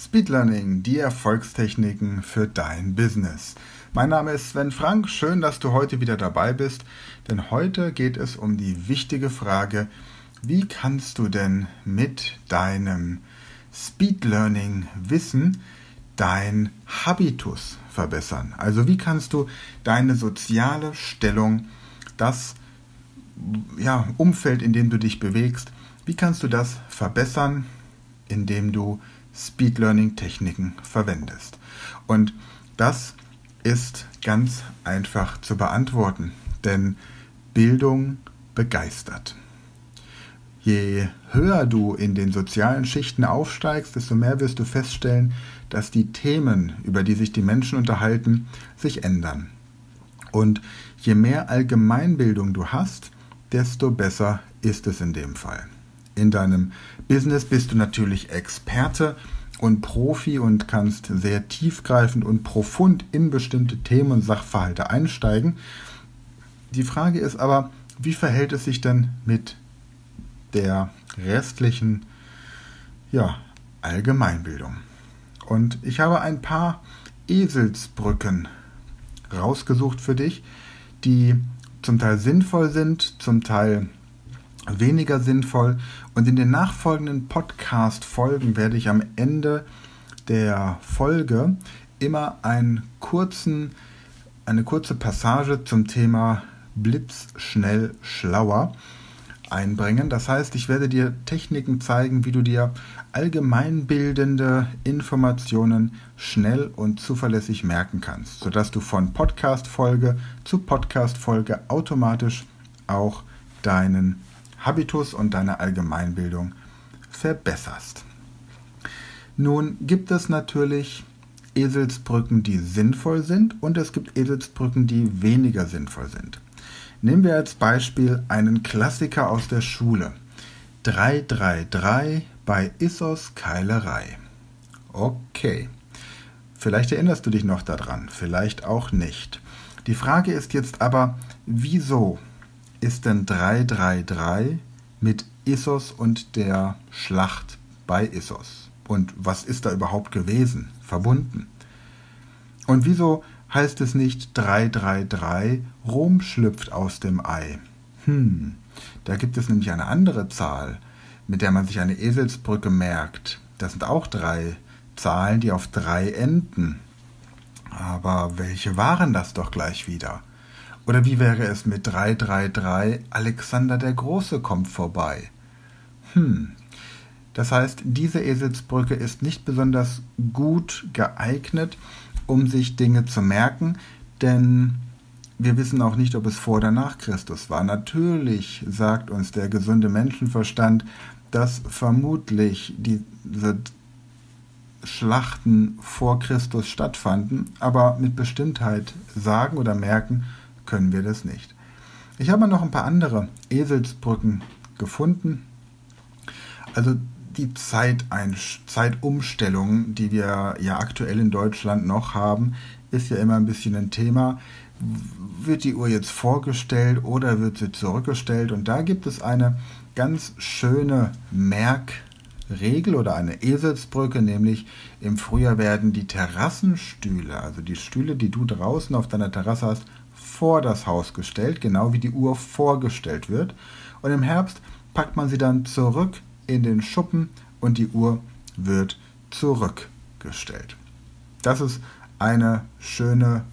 Speed Learning, die Erfolgstechniken für dein Business. Mein Name ist Sven Frank, schön, dass du heute wieder dabei bist, denn heute geht es um die wichtige Frage, wie kannst du denn mit deinem Speed Learning Wissen dein Habitus verbessern? Also wie kannst du deine soziale Stellung, das ja, Umfeld, in dem du dich bewegst, wie kannst du das verbessern, indem du Speed Learning Techniken verwendest. Und das ist ganz einfach zu beantworten, denn Bildung begeistert. Je höher du in den sozialen Schichten aufsteigst, desto mehr wirst du feststellen, dass die Themen, über die sich die Menschen unterhalten, sich ändern. Und je mehr Allgemeinbildung du hast, desto besser ist es in dem Fall. In deinem Business bist du natürlich Experte und Profi und kannst sehr tiefgreifend und profund in bestimmte Themen und Sachverhalte einsteigen. Die Frage ist aber, wie verhält es sich denn mit der restlichen ja, Allgemeinbildung? Und ich habe ein paar Eselsbrücken rausgesucht für dich, die zum Teil sinnvoll sind, zum Teil weniger sinnvoll. Und in den nachfolgenden Podcast-Folgen werde ich am Ende der Folge immer einen kurzen, eine kurze Passage zum Thema blitzschnell schlauer einbringen. Das heißt, ich werde dir Techniken zeigen, wie du dir allgemeinbildende Informationen schnell und zuverlässig merken kannst, sodass du von Podcast-Folge zu Podcast-Folge automatisch auch deinen Habitus und deine Allgemeinbildung verbesserst. Nun gibt es natürlich Eselsbrücken, die sinnvoll sind und es gibt Eselsbrücken, die weniger sinnvoll sind. Nehmen wir als Beispiel einen Klassiker aus der Schule. 333 bei Issos Keilerei. Okay. Vielleicht erinnerst du dich noch daran, vielleicht auch nicht. Die Frage ist jetzt aber, wieso ist denn 333 mit Issos und der Schlacht bei Issos? Und was ist da überhaupt gewesen, verbunden? Und wieso heißt es nicht 333, Rom schlüpft aus dem Ei? Hm, da gibt es nämlich eine andere Zahl, mit der man sich eine Eselsbrücke merkt. Das sind auch drei Zahlen, die auf drei enden. Aber welche waren das doch gleich wieder? Oder wie wäre es mit 333 Alexander der Große kommt vorbei? Hm. Das heißt, diese Eselsbrücke ist nicht besonders gut geeignet, um sich Dinge zu merken, denn wir wissen auch nicht, ob es vor oder nach Christus war. Natürlich sagt uns der gesunde Menschenverstand, dass vermutlich diese Schlachten vor Christus stattfanden, aber mit Bestimmtheit sagen oder merken können wir das nicht. Ich habe noch ein paar andere Eselsbrücken gefunden. Also die Zeitumstellung, die wir ja aktuell in Deutschland noch haben, ist ja immer ein bisschen ein Thema. Wird die Uhr jetzt vorgestellt oder wird sie zurückgestellt? Und da gibt es eine ganz schöne Merkregel oder eine Eselsbrücke, nämlich im Frühjahr werden die Terrassenstühle, also die Stühle, die du draußen auf deiner Terrasse hast, vor das Haus gestellt, genau wie die Uhr vorgestellt wird. Und im Herbst packt man sie dann zurück in den Schuppen und die Uhr wird zurückgestellt. Das ist eine schöne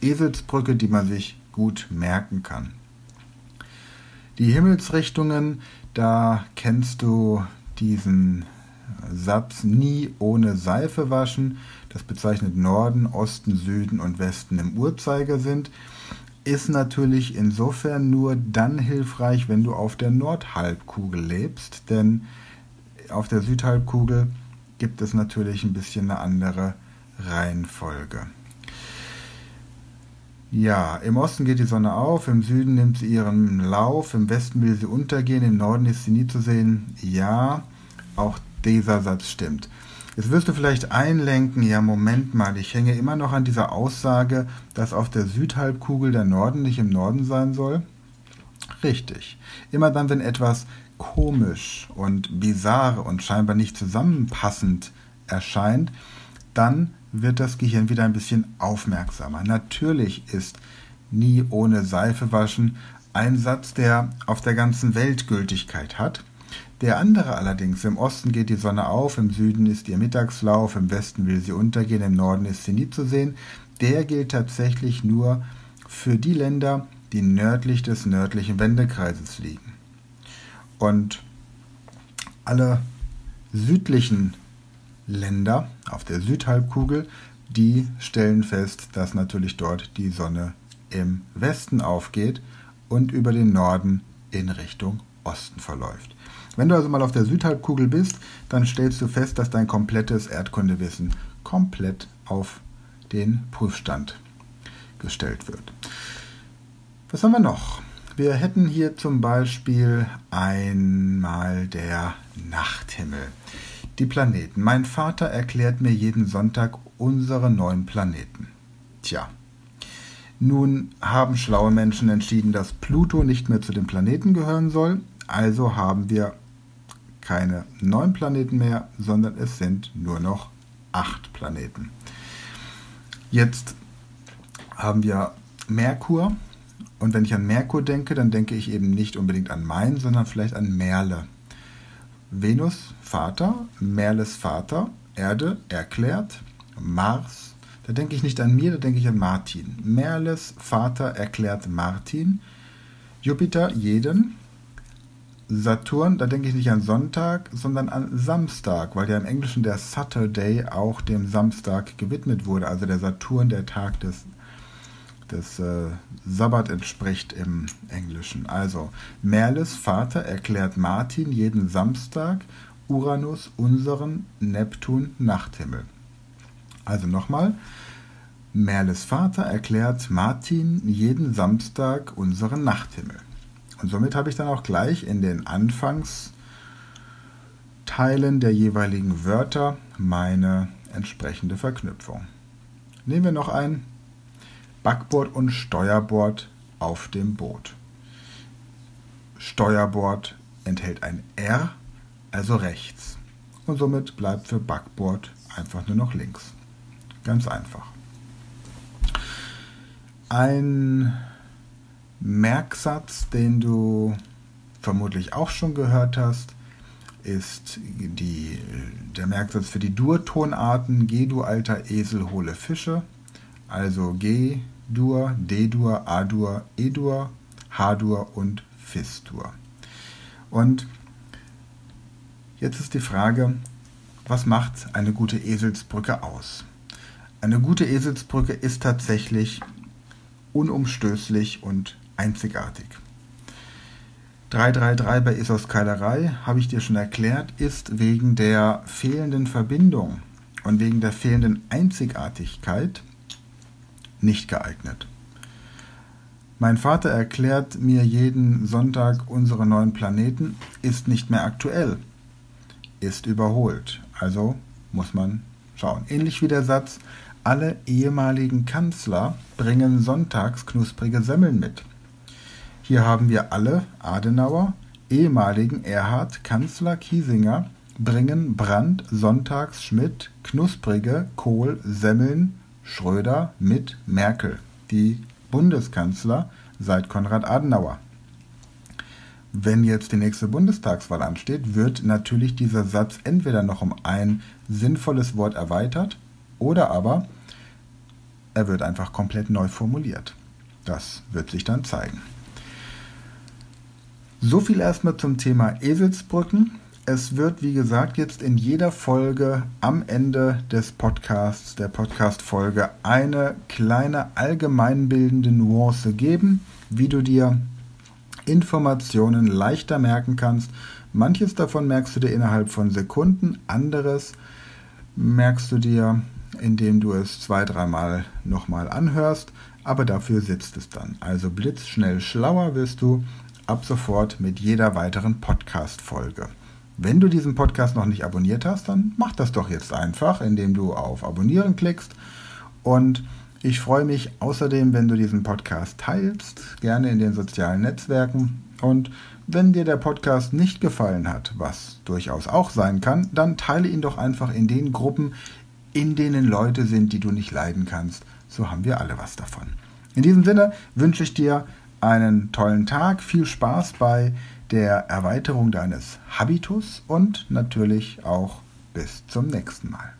Eselsbrücke, die man sich gut merken kann. Die Himmelsrichtungen, da kennst du diesen Satz nie ohne Seife waschen, das bezeichnet Norden, Osten, Süden und Westen im Uhrzeigersinn, ist natürlich insofern nur dann hilfreich, wenn du auf der Nordhalbkugel lebst, denn auf der Südhalbkugel gibt es natürlich ein bisschen eine andere Reihenfolge. Ja, im Osten geht die Sonne auf, im Süden nimmt sie ihren Lauf, im Westen will sie untergehen, im Norden ist sie nie zu sehen. Ja, auch dieser Satz stimmt. Jetzt wirst du vielleicht einlenken, ja Moment mal, ich hänge immer noch an dieser Aussage, dass auf der Südhalbkugel der Norden nicht im Norden sein soll. Richtig. Immer dann, wenn etwas komisch und bizarr und scheinbar nicht zusammenpassend erscheint, dann wird das Gehirn wieder ein bisschen aufmerksamer. Natürlich ist nie ohne Seife waschen ein Satz, der auf der ganzen Welt Gültigkeit hat. Der andere allerdings, im Osten geht die Sonne auf, im Süden ist ihr Mittagslauf, im Westen will sie untergehen, im Norden ist sie nie zu sehen, der gilt tatsächlich nur für die Länder, die nördlich des nördlichen Wendekreises liegen. Und alle südlichen Länder auf der Südhalbkugel, die stellen fest, dass natürlich dort die Sonne im Westen aufgeht und über den Norden in Richtung Osten verläuft. Wenn du also mal auf der Südhalbkugel bist, dann stellst du fest, dass dein komplettes Erdkundewissen komplett auf den Prüfstand gestellt wird. Was haben wir noch? Wir hätten hier zum Beispiel einmal der Nachthimmel. Die Planeten. Mein Vater erklärt mir jeden Sonntag unsere neun Planeten. Tja, nun haben schlaue Menschen entschieden, dass Pluto nicht mehr zu den Planeten gehören soll. Also haben wir keine neun Planeten mehr, sondern es sind nur noch acht Planeten. Jetzt haben wir Merkur. Und wenn ich an Merkur denke, dann denke ich eben nicht unbedingt an Main, sondern vielleicht an Merle. Venus, Vater, Merles Vater, Erde, erklärt, Mars, da denke ich nicht an mir, da denke ich an Martin. Merles Vater erklärt Martin, Jupiter jeden, Saturn, da denke ich nicht an Sonntag, sondern an Samstag, weil ja im Englischen der Saturday auch dem Samstag gewidmet wurde, also der Saturn, der Tag des des äh, Sabbat entspricht im Englischen. Also Merles Vater erklärt Martin jeden Samstag Uranus unseren Neptun Nachthimmel. Also nochmal, Merles Vater erklärt Martin jeden Samstag unseren Nachthimmel. Und somit habe ich dann auch gleich in den Anfangsteilen der jeweiligen Wörter meine entsprechende Verknüpfung. Nehmen wir noch ein Backbord und Steuerbord auf dem Boot. Steuerbord enthält ein R, also rechts. Und somit bleibt für Backbord einfach nur noch links. Ganz einfach. Ein Merksatz, den du vermutlich auch schon gehört hast, ist die, der Merksatz für die Durtonarten du alter Esel, hole Fische. Also G, Dur, D-Dur, A-Dur, E-Dur, H-Dur und Fis-Dur. Und jetzt ist die Frage, was macht eine gute Eselsbrücke aus? Eine gute Eselsbrücke ist tatsächlich unumstößlich und einzigartig. 333 bei Esos Keilerei, habe ich dir schon erklärt, ist wegen der fehlenden Verbindung und wegen der fehlenden Einzigartigkeit nicht geeignet. Mein Vater erklärt mir jeden Sonntag unsere neuen Planeten, ist nicht mehr aktuell, ist überholt. Also muss man schauen. Ähnlich wie der Satz, alle ehemaligen Kanzler bringen sonntags knusprige Semmeln mit. Hier haben wir alle Adenauer, ehemaligen Erhard, Kanzler Kiesinger, bringen Brandt, Sonntags, Schmidt, knusprige Kohl, Semmeln, Schröder mit Merkel, die Bundeskanzler seit Konrad Adenauer. Wenn jetzt die nächste Bundestagswahl ansteht, wird natürlich dieser Satz entweder noch um ein sinnvolles Wort erweitert oder aber er wird einfach komplett neu formuliert. Das wird sich dann zeigen. So viel erstmal zum Thema Eselsbrücken. Es wird, wie gesagt, jetzt in jeder Folge am Ende des Podcasts, der Podcast-Folge, eine kleine allgemeinbildende Nuance geben, wie du dir Informationen leichter merken kannst. Manches davon merkst du dir innerhalb von Sekunden, anderes merkst du dir, indem du es zwei, dreimal nochmal anhörst, aber dafür sitzt es dann. Also blitzschnell schlauer wirst du ab sofort mit jeder weiteren Podcast-Folge. Wenn du diesen Podcast noch nicht abonniert hast, dann mach das doch jetzt einfach, indem du auf Abonnieren klickst. Und ich freue mich außerdem, wenn du diesen Podcast teilst, gerne in den sozialen Netzwerken Und wenn dir der Podcast nicht gefallen hat, was durchaus auch sein kann, dann teile ihn doch einfach in den Gruppen, in denen Leute sind, die du nicht leiden kannst. So haben wir alle was davon. In diesem Sinne wünsche ich dir einen tollen Tag, viel Spaß bei der Erweiterung deines Habitus und natürlich auch bis zum nächsten Mal.